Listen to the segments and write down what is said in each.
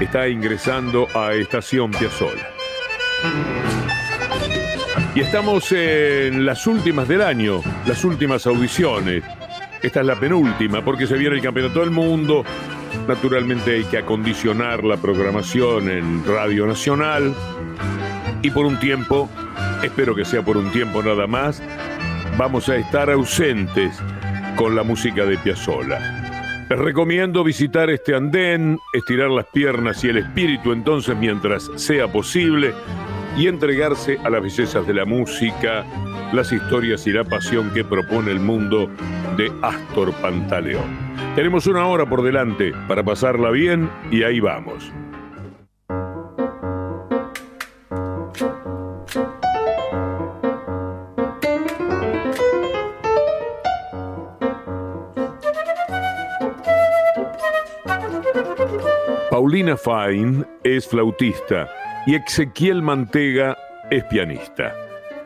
está ingresando a Estación Piazzola. Y estamos en las últimas del año, las últimas audiciones. Esta es la penúltima porque se viene el Campeonato del Mundo. Naturalmente hay que acondicionar la programación en Radio Nacional. Y por un tiempo, espero que sea por un tiempo nada más, vamos a estar ausentes con la música de Piazzolla. Les recomiendo visitar este andén, estirar las piernas y el espíritu entonces mientras sea posible y entregarse a las bellezas de la música, las historias y la pasión que propone el mundo de Astor Pantaleón. Tenemos una hora por delante para pasarla bien y ahí vamos. Paulina Fine es flautista y Ezequiel Mantega es pianista.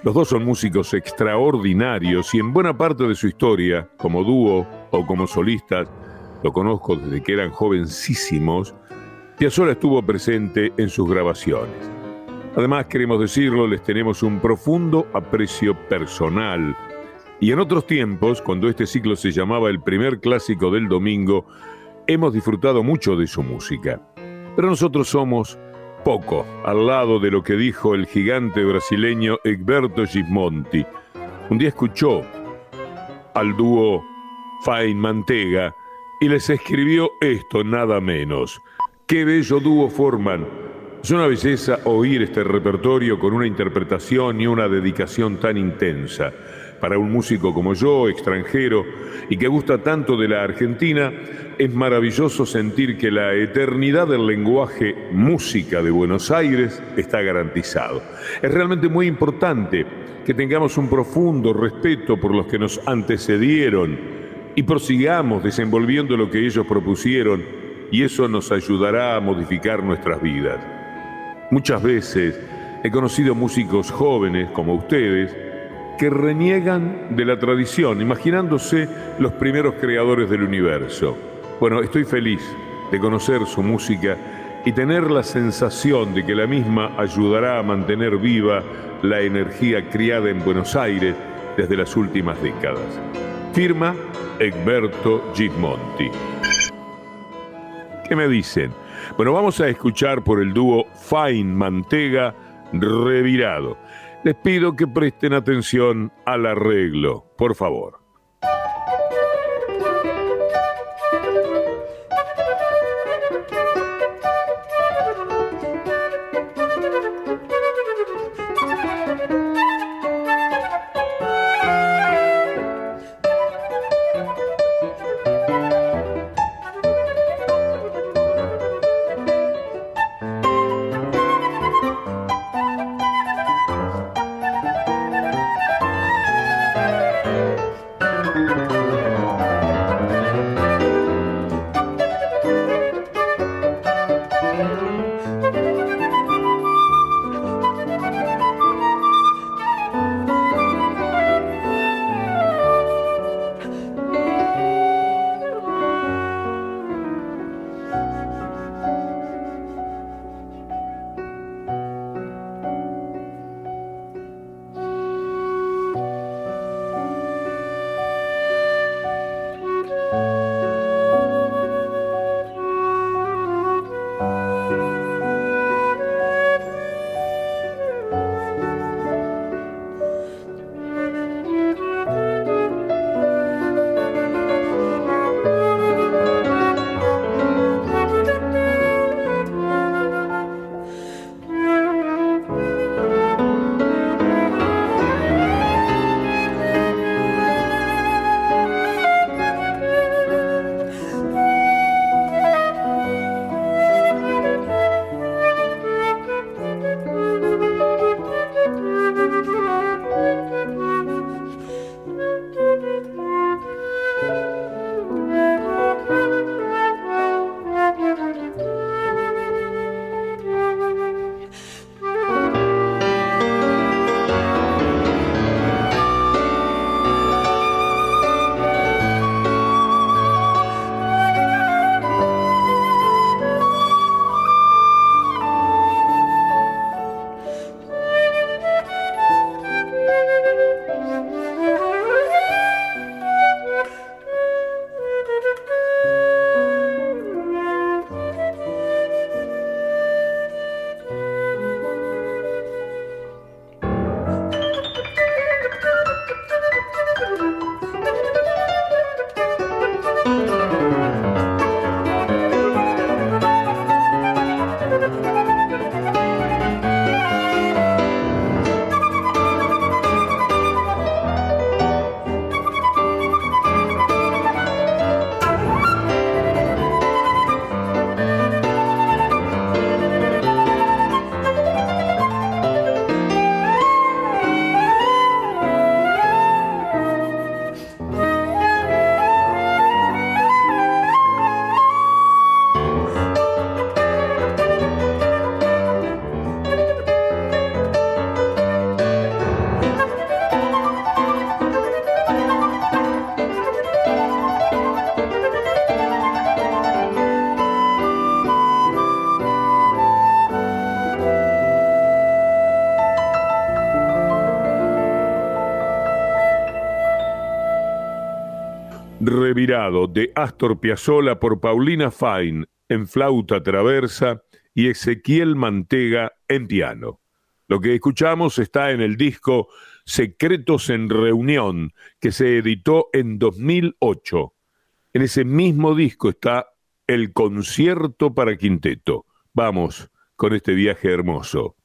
Los dos son músicos extraordinarios y en buena parte de su historia, como dúo o como solistas, lo conozco desde que eran jovencísimos, Piazzolla estuvo presente en sus grabaciones. Además, queremos decirlo, les tenemos un profundo aprecio personal. Y en otros tiempos, cuando este ciclo se llamaba el primer clásico del domingo, hemos disfrutado mucho de su música. Pero nosotros somos poco al lado de lo que dijo el gigante brasileño Egberto Gismonti. Un día escuchó al dúo Fine Mantega y les escribió esto nada menos. Qué bello dúo forman. Es una belleza oír este repertorio con una interpretación y una dedicación tan intensa. Para un músico como yo, extranjero, y que gusta tanto de la Argentina, es maravilloso sentir que la eternidad del lenguaje música de Buenos Aires está garantizado. Es realmente muy importante que tengamos un profundo respeto por los que nos antecedieron y prosigamos desenvolviendo lo que ellos propusieron y eso nos ayudará a modificar nuestras vidas. Muchas veces he conocido músicos jóvenes como ustedes que reniegan de la tradición, imaginándose los primeros creadores del universo. Bueno, estoy feliz de conocer su música y tener la sensación de que la misma ayudará a mantener viva la energía criada en Buenos Aires desde las últimas décadas. Firma Egberto Gismonti. ¿Qué me dicen? Bueno, vamos a escuchar por el dúo Fine Mantega Revirado. Les pido que presten atención al arreglo, por favor. De Astor Piazzolla por Paulina Fine en flauta traversa y Ezequiel Mantega en piano. Lo que escuchamos está en el disco Secretos en Reunión, que se editó en 2008. En ese mismo disco está el concierto para quinteto. Vamos con este viaje hermoso.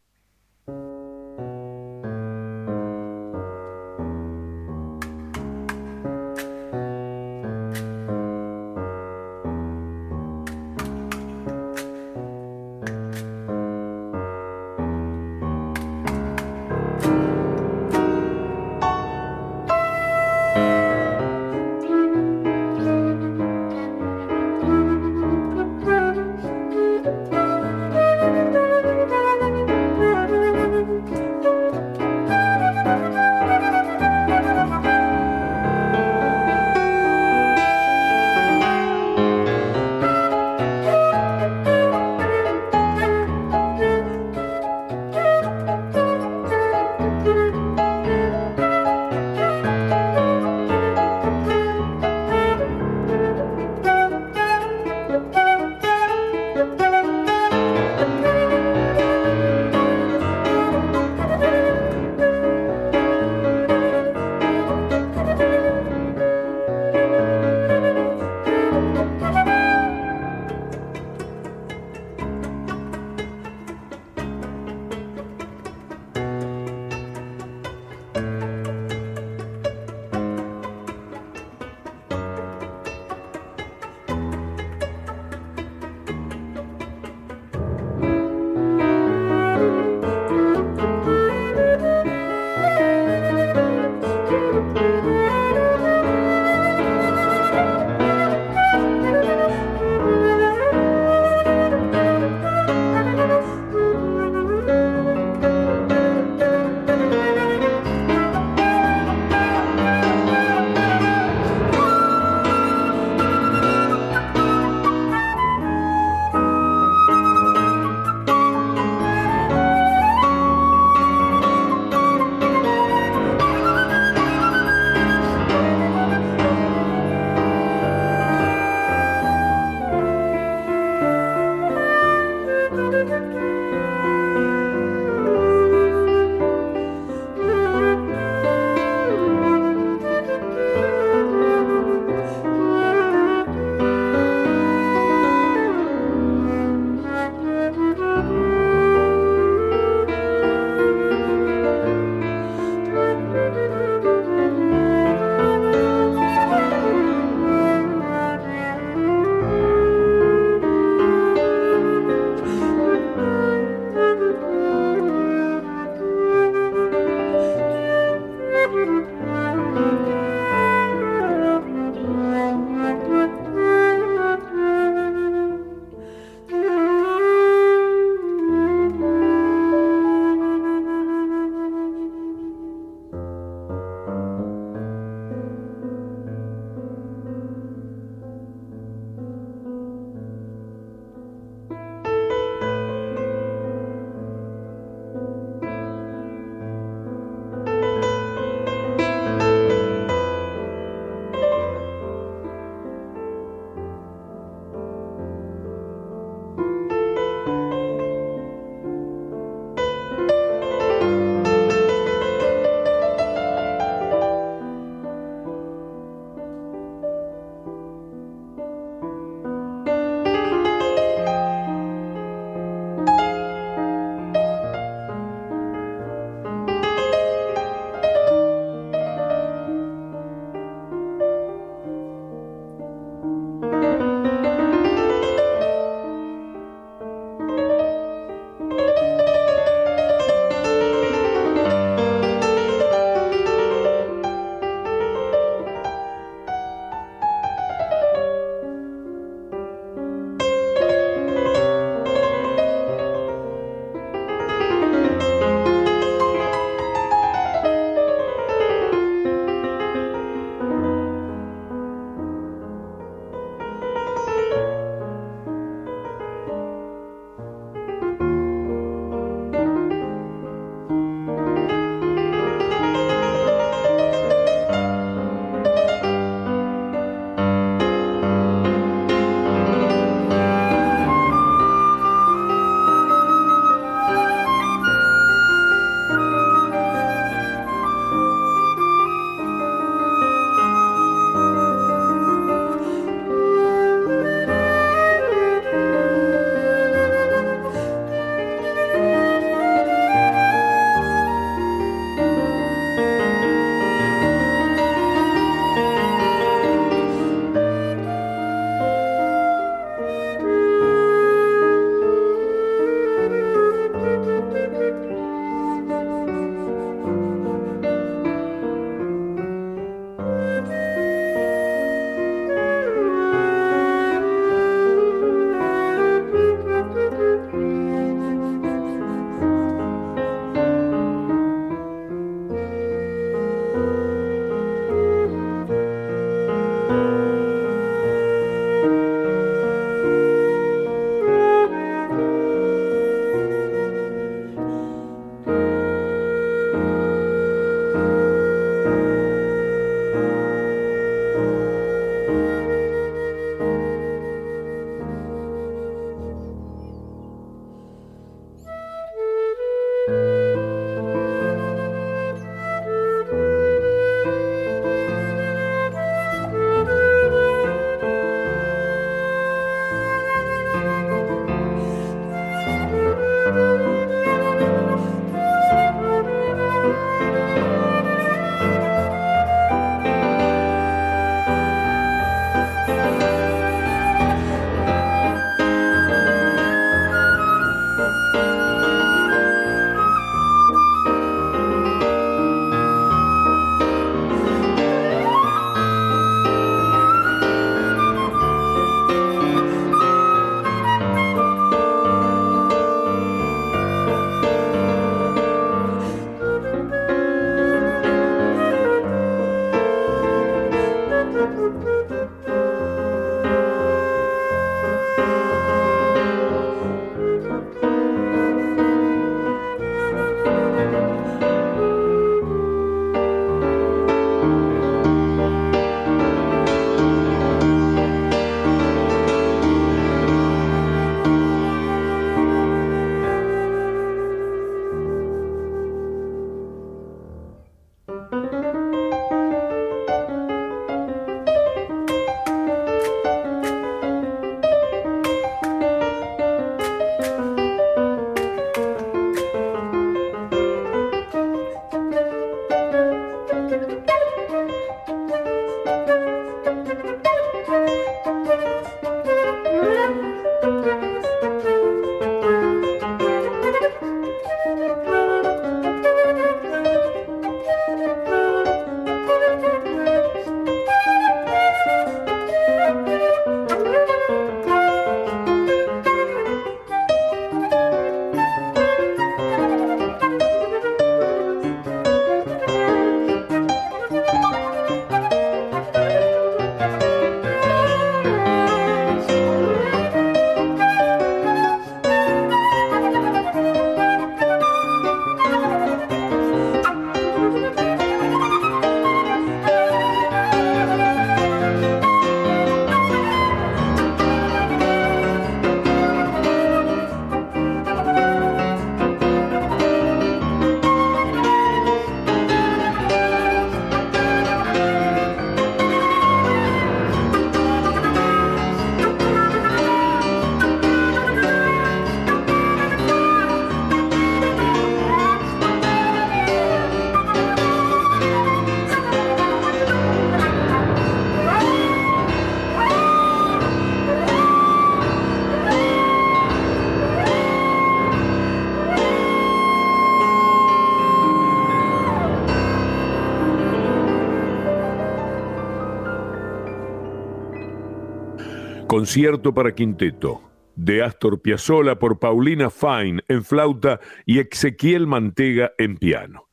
Concierto para quinteto de Astor Piazzolla por Paulina Fine en flauta y Ezequiel Mantega en piano.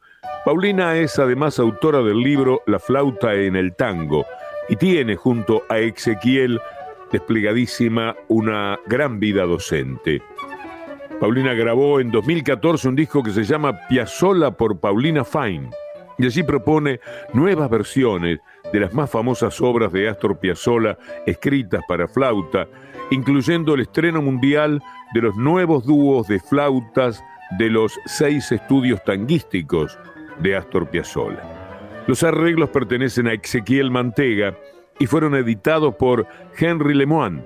Paulina es además autora del libro La flauta en el tango y tiene junto a Ezequiel desplegadísima una gran vida docente. Paulina grabó en 2014 un disco que se llama Piazzolla por Paulina Fine y allí propone nuevas versiones de las más famosas obras de Astor Piazzolla escritas para flauta, incluyendo el estreno mundial de los nuevos dúos de flautas de los seis estudios tanguísticos de Astor Piazzolla. Los arreglos pertenecen a Ezequiel Mantega y fueron editados por Henry Lemoine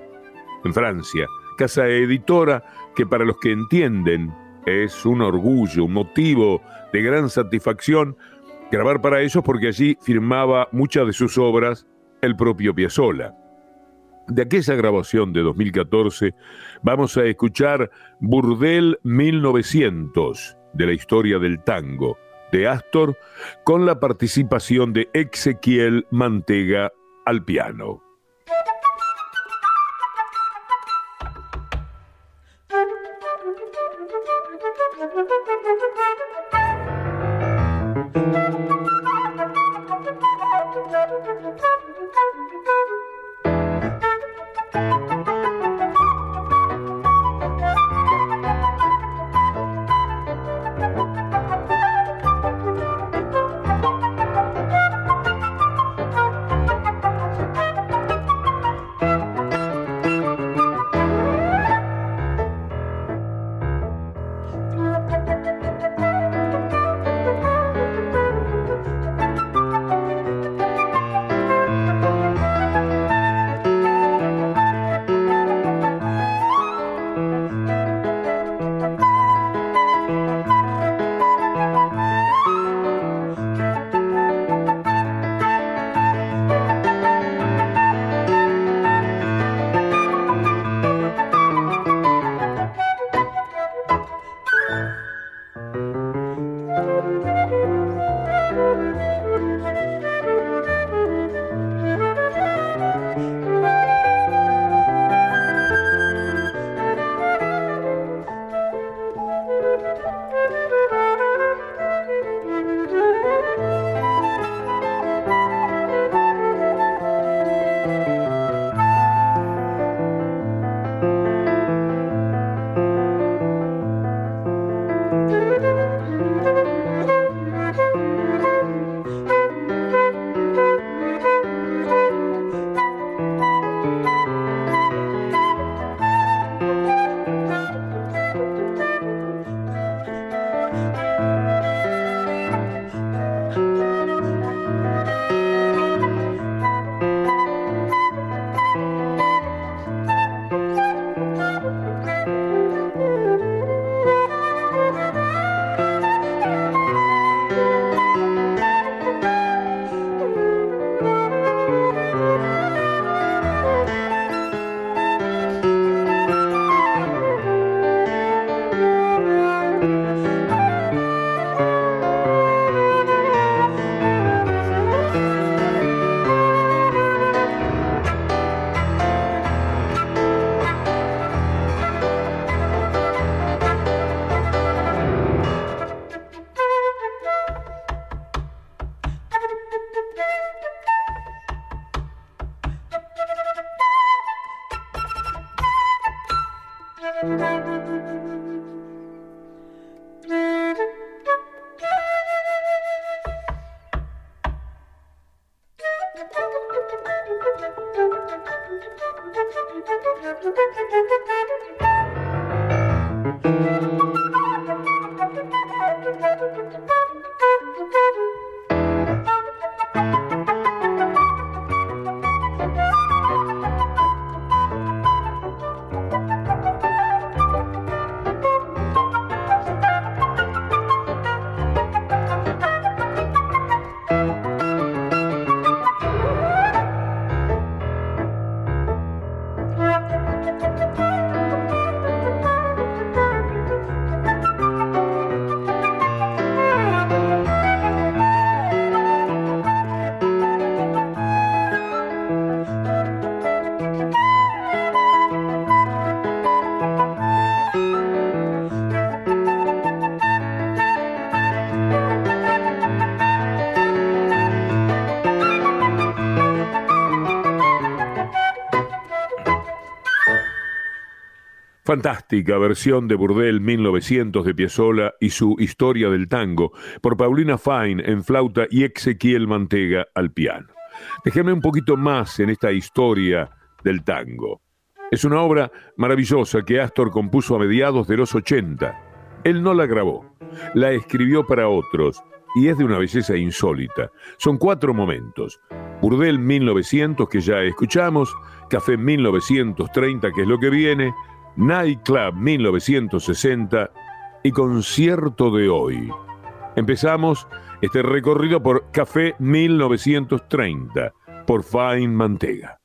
en Francia, casa editora que para los que entienden es un orgullo, un motivo de gran satisfacción grabar para ellos porque allí firmaba muchas de sus obras el propio Piazzolla. De aquella grabación de 2014 vamos a escuchar Burdel 1900 de la historia del tango de Astor con la participación de Ezequiel Mantega al piano. Fantástica versión de Burdel 1900 de Piazzolla y su Historia del Tango por Paulina Fine en flauta y Ezequiel Mantega al piano. Déjeme un poquito más en esta historia del tango. Es una obra maravillosa que Astor compuso a mediados de los 80. Él no la grabó, la escribió para otros y es de una belleza insólita. Son cuatro momentos. Burdel 1900 que ya escuchamos, Café 1930 que es lo que viene, Nightclub 1960 y Concierto de hoy. Empezamos este recorrido por Café 1930 por Fine Mantega.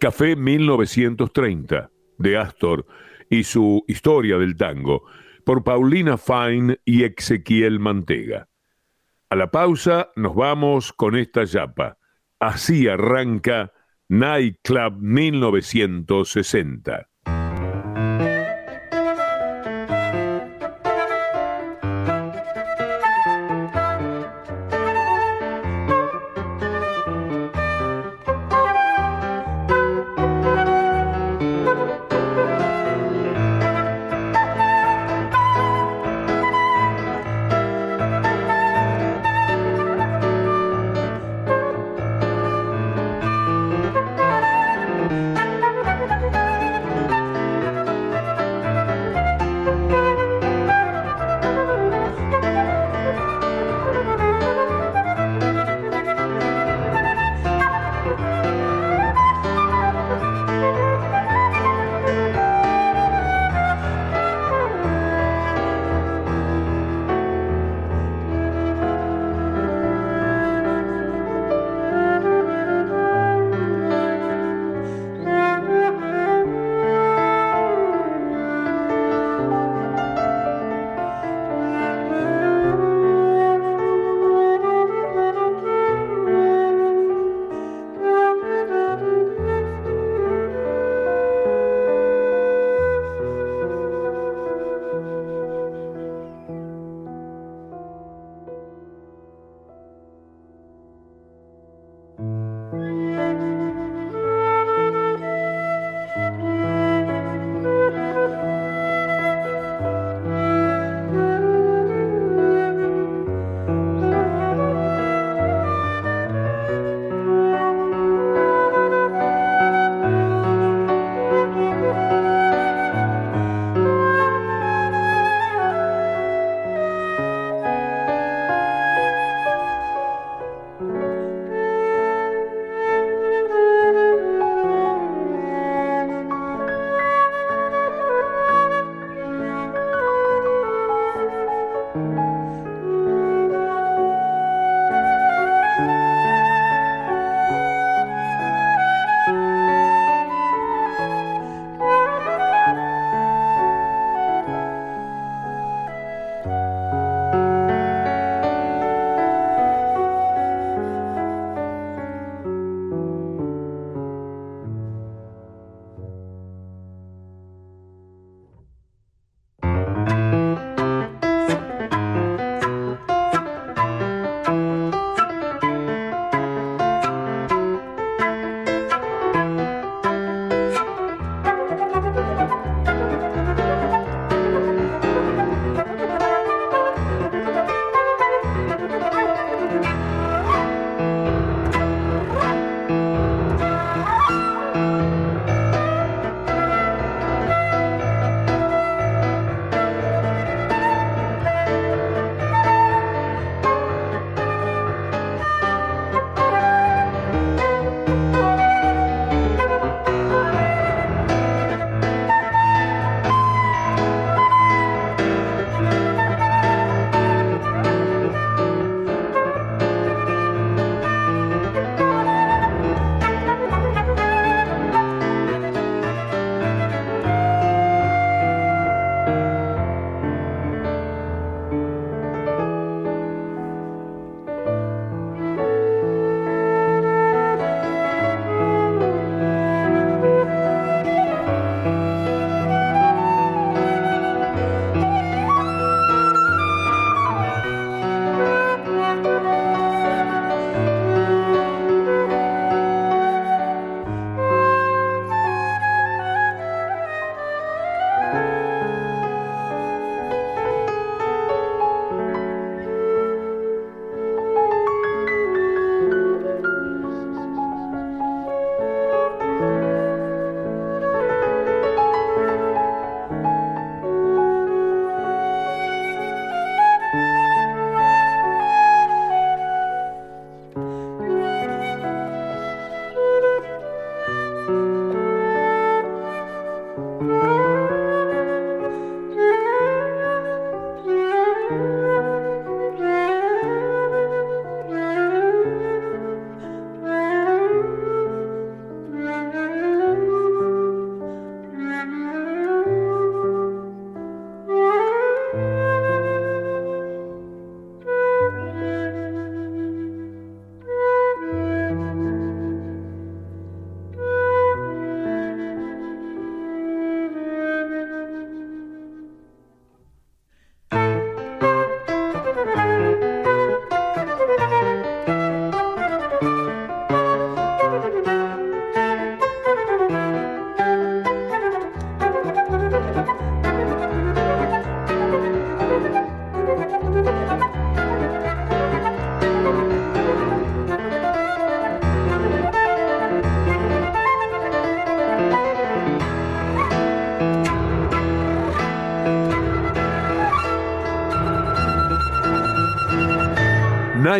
Café 1930, de Astor, y su Historia del Tango, por Paulina Fine y Ezequiel Mantega. A la pausa nos vamos con esta yapa. Así arranca Night Club 1960.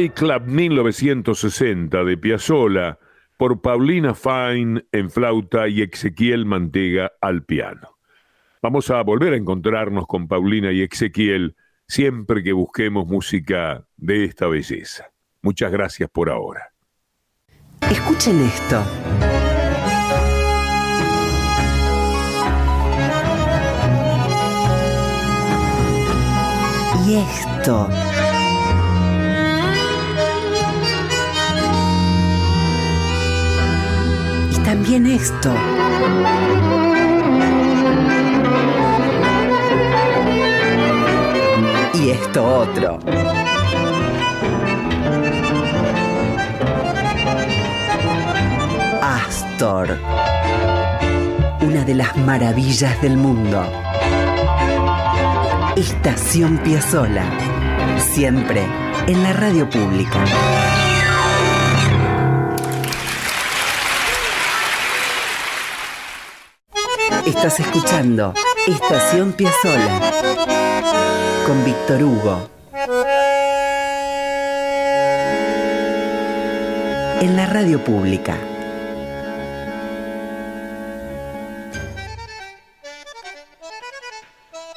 Nightclub 1960 de Piazzolla por Paulina Fine en flauta y Ezequiel Mantega al piano. Vamos a volver a encontrarnos con Paulina y Ezequiel siempre que busquemos música de esta belleza. Muchas gracias por ahora. Escuchen esto. Y esto. También esto. Y esto otro. Astor. Una de las maravillas del mundo. Estación Piazzola. Siempre en la radio pública. Estás escuchando Estación Piazzola con Víctor Hugo. En la radio pública.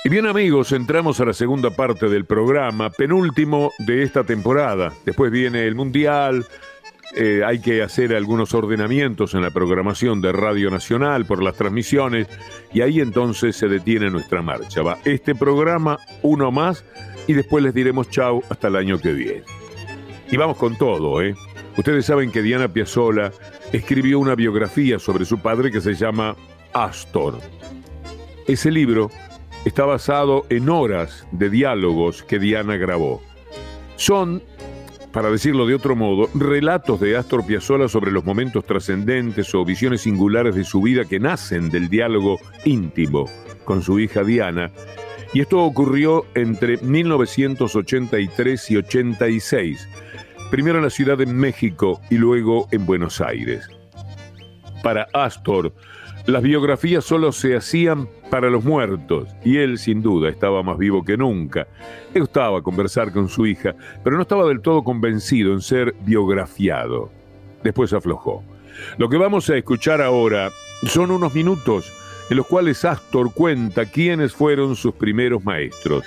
Y bien amigos, entramos a la segunda parte del programa, penúltimo de esta temporada. Después viene el Mundial, eh, hay que hacer algunos ordenamientos en la programación de Radio Nacional por las transmisiones y ahí entonces se detiene nuestra marcha. Va este programa, uno más, y después les diremos chau hasta el año que viene. Y vamos con todo, ¿eh? Ustedes saben que Diana Piazzolla escribió una biografía sobre su padre que se llama Astor. Ese libro está basado en horas de diálogos que Diana grabó. Son para decirlo de otro modo, relatos de Astor Piazzolla sobre los momentos trascendentes o visiones singulares de su vida que nacen del diálogo íntimo con su hija Diana. Y esto ocurrió entre 1983 y 86, primero en la Ciudad de México y luego en Buenos Aires. Para Astor, las biografías solo se hacían para los muertos y él sin duda estaba más vivo que nunca. Le gustaba conversar con su hija, pero no estaba del todo convencido en ser biografiado. Después aflojó. Lo que vamos a escuchar ahora son unos minutos en los cuales Astor cuenta quiénes fueron sus primeros maestros.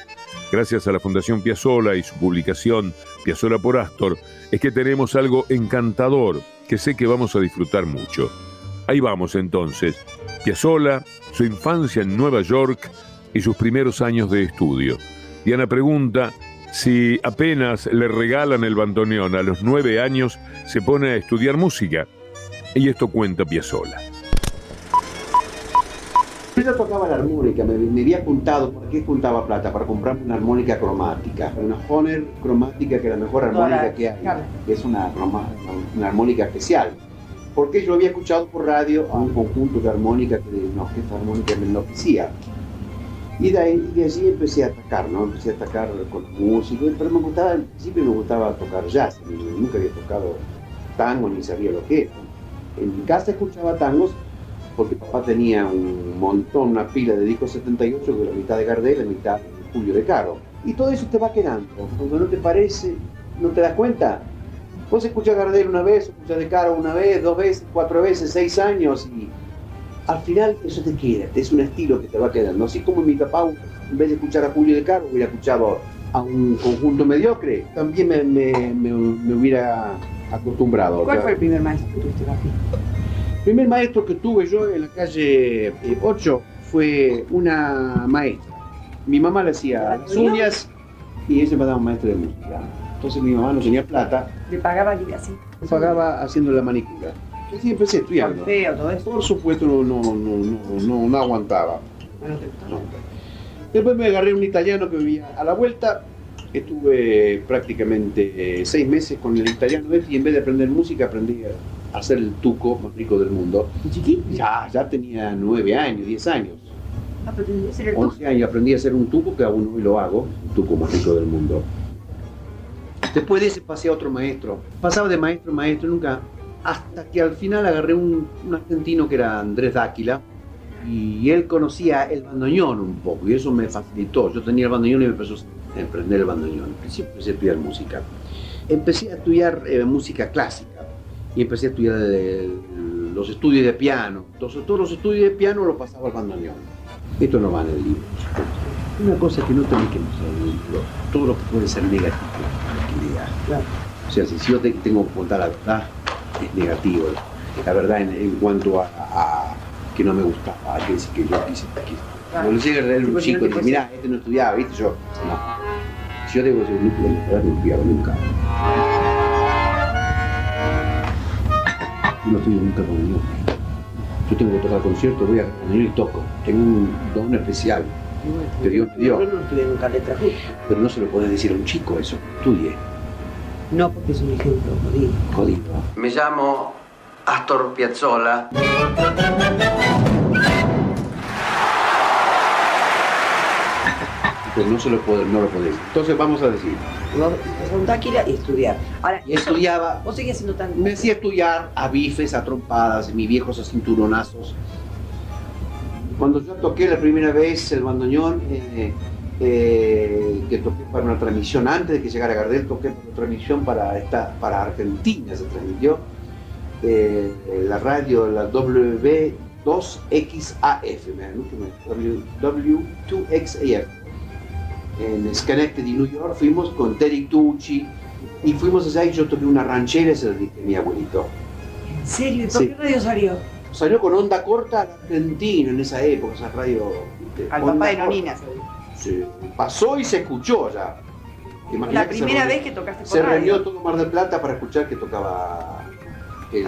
Gracias a la Fundación Piazzola y su publicación Piazzola por Astor, es que tenemos algo encantador que sé que vamos a disfrutar mucho. Ahí vamos entonces. Piazzolla, su infancia en Nueva York y sus primeros años de estudio. Diana pregunta si apenas le regalan el bandoneón a los nueve años, se pone a estudiar música. Y esto cuenta Piazzolla. Yo tocaba la armónica, me, había juntado, ¿por qué juntaba plata? Para comprarme una armónica cromática, una Honer cromática que es la mejor armónica que hay, es una, una armónica especial porque yo había escuchado por radio a un conjunto de armónica, de una orquesta armónica me enloquecía. Y de, ahí, de allí empecé a atacar, ¿no? Empecé a atacar con música, pero me gustaba, al principio me gustaba tocar jazz, nunca había tocado tango ni sabía lo que era. En mi casa escuchaba tangos porque papá tenía un montón, una pila de discos 78, que la mitad de Gardel, la mitad de Julio de Caro. Y todo eso te va quedando. Cuando no te parece, no te das cuenta, Vos escuchás Gardel una vez, escuchás de Caro una vez, dos veces, cuatro veces, seis años y al final eso te queda, es un estilo que te va quedando. Así como mi papá, en vez de escuchar a Julio de Caro, hubiera escuchado a un conjunto mediocre, también me, hubiera acostumbrado. ¿Cuál fue el primer maestro que tuviste aquí? El primer maestro que tuve yo en la calle 8 eh, fue una maestra. Mi mamá le hacía las uñas y ella me daba un maestro de música. Entonces mi mamá no tenía plata. ¿Le pagaba así? Le pagaba haciendo la manicura. Yo sí empecé estudiando. Feo, todo eso. Por supuesto no, no, no, no, no aguantaba. No. Después me agarré un italiano que vivía a la vuelta. Estuve prácticamente eh, seis meses con el italiano y en vez de aprender música aprendí a hacer el tuco más rico del mundo. ¿Chiquito? Ya, ya tenía nueve años, diez años. Aprendí a hacer el tuco. 11 años aprendí a hacer un tuco que aún hoy lo hago, el tuco más rico del mundo. Después de ese pasé a otro maestro. Pasaba de maestro en maestro, nunca. Hasta que al final agarré un, argentino que era Andrés Dáquila. Y él conocía el bandoneón un poco, y eso me facilitó. Yo tenía el bandoneón y me empezó a emprender el bandoneón. Al principio empecé a estudiar música. empecé a estudiar eh, música clásica y empecé a estudiar los estudios de piano. Entonces todos los estudios de piano los pasaba al bandoneón. Esto no va en el libro. Una cosa que no tenés que mostrar en todo lo que puede ser negativo, claro. O sea, si yo tengo que contar la verdad, es negativo. La verdad en, cuanto a, que no me gustaba, que, que yo quise. Cuando le llega a un chico y dice, mira, este no estudiaba, ¿viste? Yo, no. Si yo tengo que ser un núcleo, no estudiaba nunca. no estoy nunca con. Yo tengo que tocar conciertos, voy a venir y toco. Tengo un don especial que Dios me dio. Yo no estudié nunca letra Pero no se lo puede decir a un chico eso, estudie. No, porque es un ejemplo jodido. Jodido. Me llamo Astor Piazzolla. Pues no se lo puede, no lo. Entonces vamos a decir, un y estudiar. Ahora, y estudiaba. ¿Vos seguías siendo tan.? Me hacía estudiar a bifes, a trompadas, mis viejos a cinturonazos. Cuando yo toqué la primera vez el bandoneón, eh, eh, que toqué para una transmisión, antes de que llegara Gardel, toqué para una transmisión para, esta, para Argentina, se transmitió. Eh, la radio, la W2XAF, W2XAF en Schenectady, New York, fuimos con Terry Tucci y fuimos allá y yo toqué una ranchera, se lo dije a mi abuelito. ¿En serio? ¿Y por qué radio salió? Salió con onda corta argentina en esa época, esa radio. Al papá de Nonina. Sí, pasó y se escuchó ya. la primera vez que tocaste por Se reunió todo Mar del Plata para escuchar que tocaba el,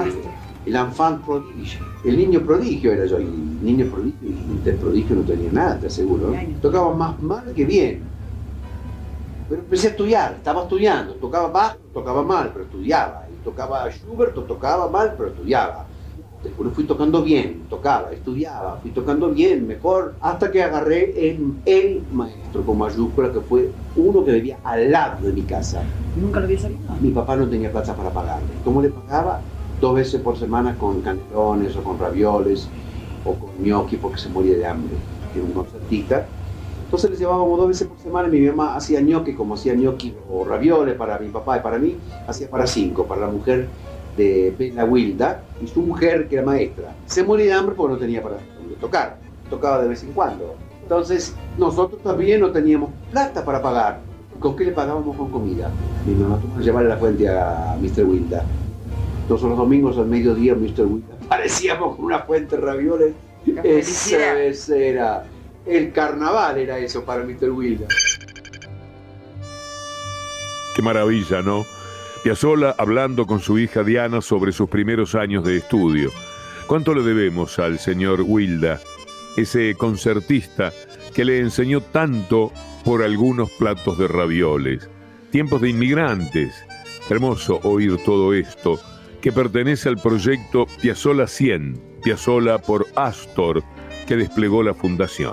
el enfant prodigio. El niño prodigio era yo, y el niño prodigio y del prodigio no tenía nada, te aseguro. Tocaba más mal que bien. Pero empecé a estudiar, estaba estudiando, tocaba bajo, tocaba mal, pero estudiaba. Y tocaba Schubert, tocaba mal, pero estudiaba. Después fui tocando bien, tocaba, estudiaba, fui tocando bien, mejor, hasta que agarré en el maestro con mayúscula, que fue uno que vivía al lado de mi casa. ¿Nunca lo había salido? Mi papá no tenía plata para pagarle. ¿Cómo le pagaba? Dos veces por semana con canelones o con ravioles o con gnocchi porque se moría de hambre. Era un concertista entonces les llevábamos dos veces por semana y mi mamá hacía ñoqui, como hacía ñoqui o ravioles para mi papá y para mí, hacía para cinco, para la mujer de Bella Wilda y su mujer que era maestra. Se moría de hambre porque no tenía para tocar, tocaba de vez en cuando. Entonces nosotros también no teníamos plata para pagar. ¿Con qué le pagábamos con comida? Mi mamá tuvo que llevarle la fuente a Mr. Wilda. Entonces los domingos al mediodía Mr. Wilda aparecíamos con una fuente de ravioles. Esa era el carnaval era eso para Mr. Wilder. Qué maravilla, ¿no? Piazzolla hablando con su hija Diana sobre sus primeros años de estudio. ¿Cuánto le debemos al señor Wilda, ese concertista que le enseñó tanto por algunos platos de ravioles? Tiempos de inmigrantes. Hermoso oír todo esto que pertenece al proyecto Piazzolla 100, Piazzolla por Astor, que desplegó la fundación.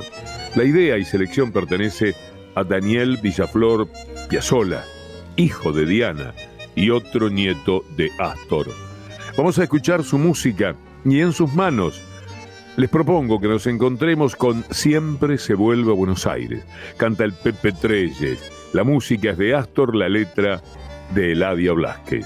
La idea y selección pertenece a Daniel Villaflor Piazzola, hijo de Diana y otro nieto de Astor. Vamos a escuchar su música y en sus manos les propongo que nos encontremos con Siempre se vuelve a Buenos Aires. Canta el Pepe Treyes. La música es de Astor, la letra de Eladia Blasquez.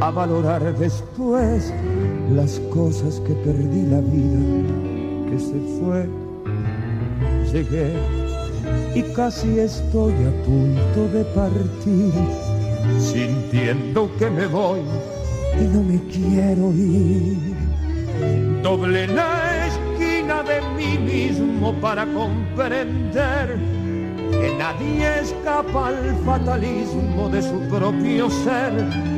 a valorar después las cosas que perdí la vida, que se fue. Llegué y casi estoy a punto de partir, sintiendo que me voy y no me quiero ir. Doble la esquina de mí mismo para comprender que nadie escapa al fatalismo de su propio ser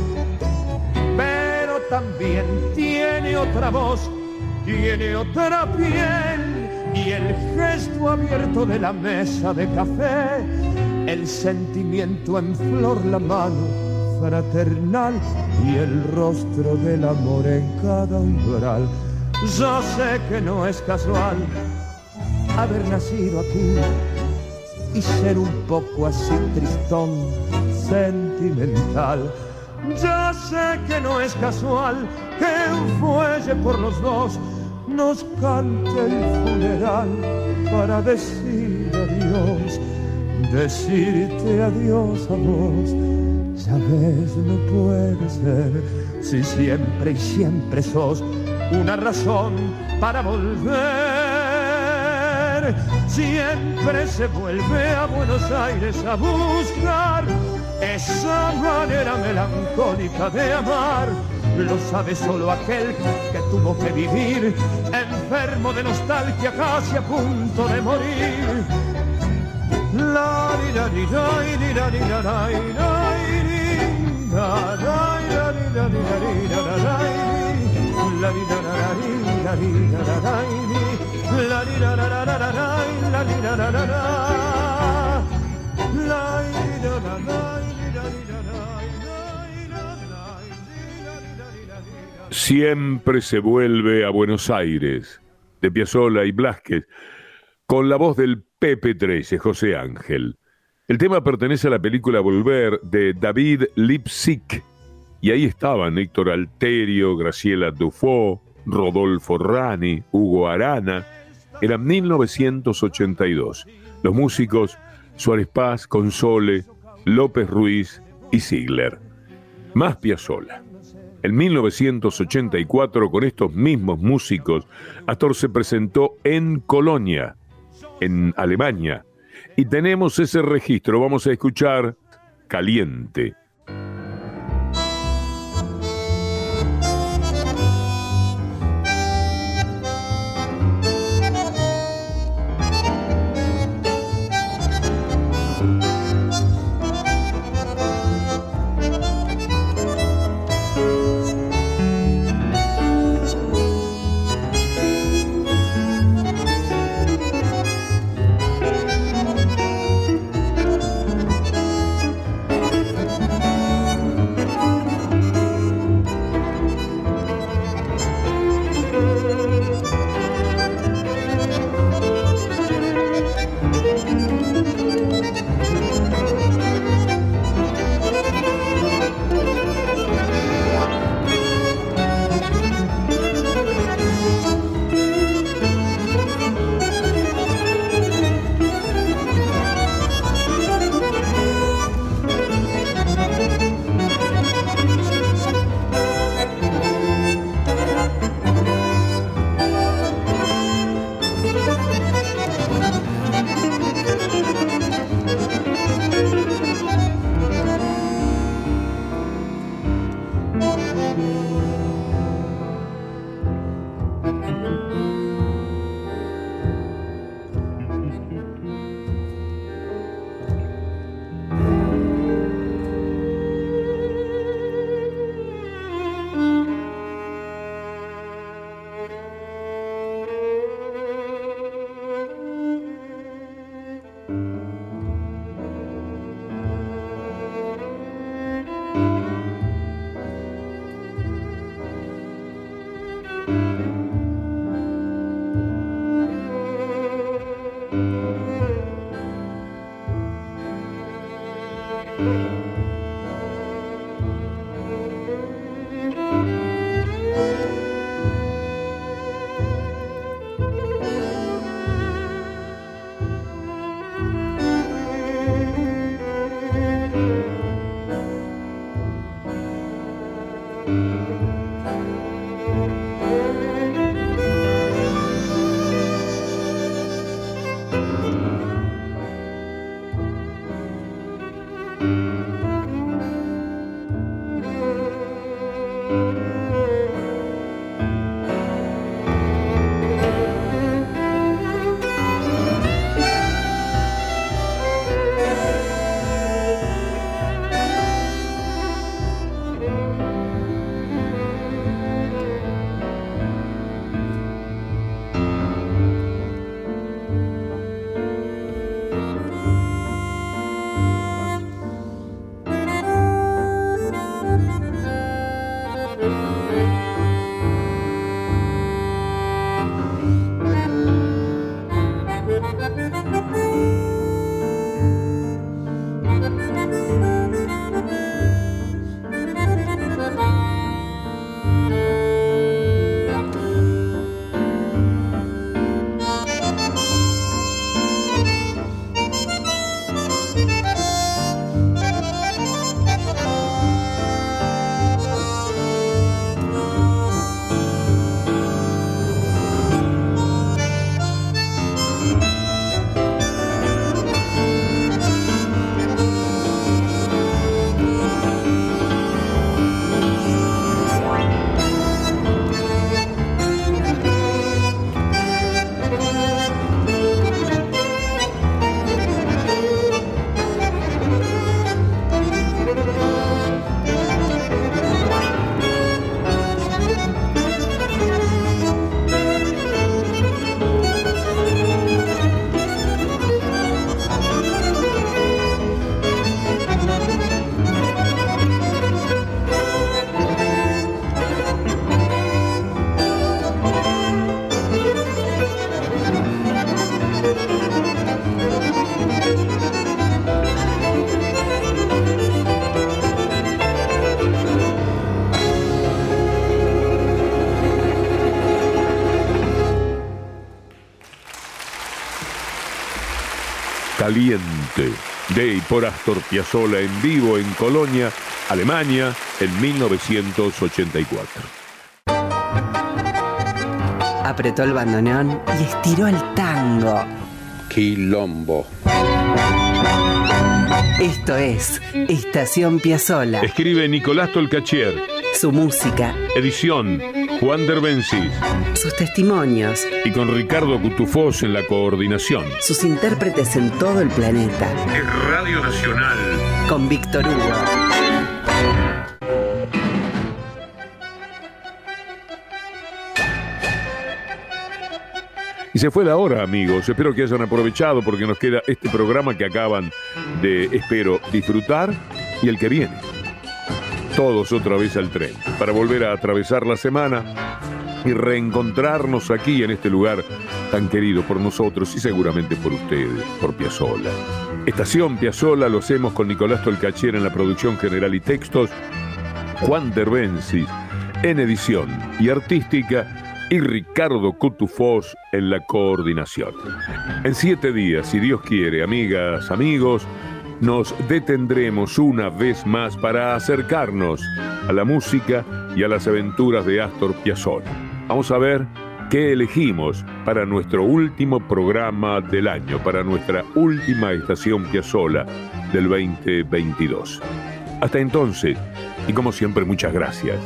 También tiene otra voz, tiene otra piel y el gesto abierto de la mesa de café, el sentimiento en flor la mano fraternal y el rostro del amor en cada umbral. Yo sé que no es casual haber nacido aquí y ser un poco así tristón, sentimental. Ya sé que no es casual que un fuelle por los dos nos cante el funeral para decir adiós, decirte adiós a vos Sabes, no puede ser si siempre y siempre sos una razón para volver. Siempre se vuelve a Buenos Aires a buscar esa manera melancólica de amar. Lo sabe solo aquel que tuvo que vivir enfermo de nostalgia casi a punto de morir. La, Siempre se vuelve a Buenos Aires, de Piazzolla y Blasquez, con la voz del Pepe 13, José Ángel. El tema pertenece a la película Volver de David Lipsick. Y ahí estaban Héctor Alterio, Graciela Dufaux, Rodolfo Rani, Hugo Arana. Era 1982. Los músicos Suárez Paz, Console, López Ruiz y Ziegler. Más Piazzolla. En 1984, con estos mismos músicos, Astor se presentó en Colonia, en Alemania, y tenemos ese registro. Vamos a escuchar Caliente. Caliente, de y por Astor Piazzolla en vivo en Colonia, Alemania, en 1984. Apretó el bandoneón y estiró el tango. Quilombo. Esto es Estación Piazzolla. Escribe Nicolás Tolcachier. Su música. Edición Juan Derbencis. Sus testimonios. Y con Ricardo Cutufós en la coordinación. Sus intérpretes en todo el planeta. Es Radio Nacional. Con Víctor Hugo. Y se fue la hora, amigos. Espero que hayan aprovechado porque nos queda este programa que acaban de, espero, disfrutar y el que viene. Todos otra vez al tren para volver a atravesar la semana y reencontrarnos aquí en este lugar tan querido por nosotros y seguramente por ustedes, por Piazzola. Estación Piazzola lo hacemos con Nicolás Tolcachier en la producción general y textos, Juan Derbensis en edición y artística y Ricardo Cutufós en la coordinación. En siete días, si Dios quiere, amigas, amigos, nos detendremos una vez más para acercarnos a la música y a las aventuras de Astor Piazzolla. Vamos a ver qué elegimos para nuestro último programa del año, para nuestra última estación Piazzolla del 2022. Hasta entonces, y como siempre, muchas gracias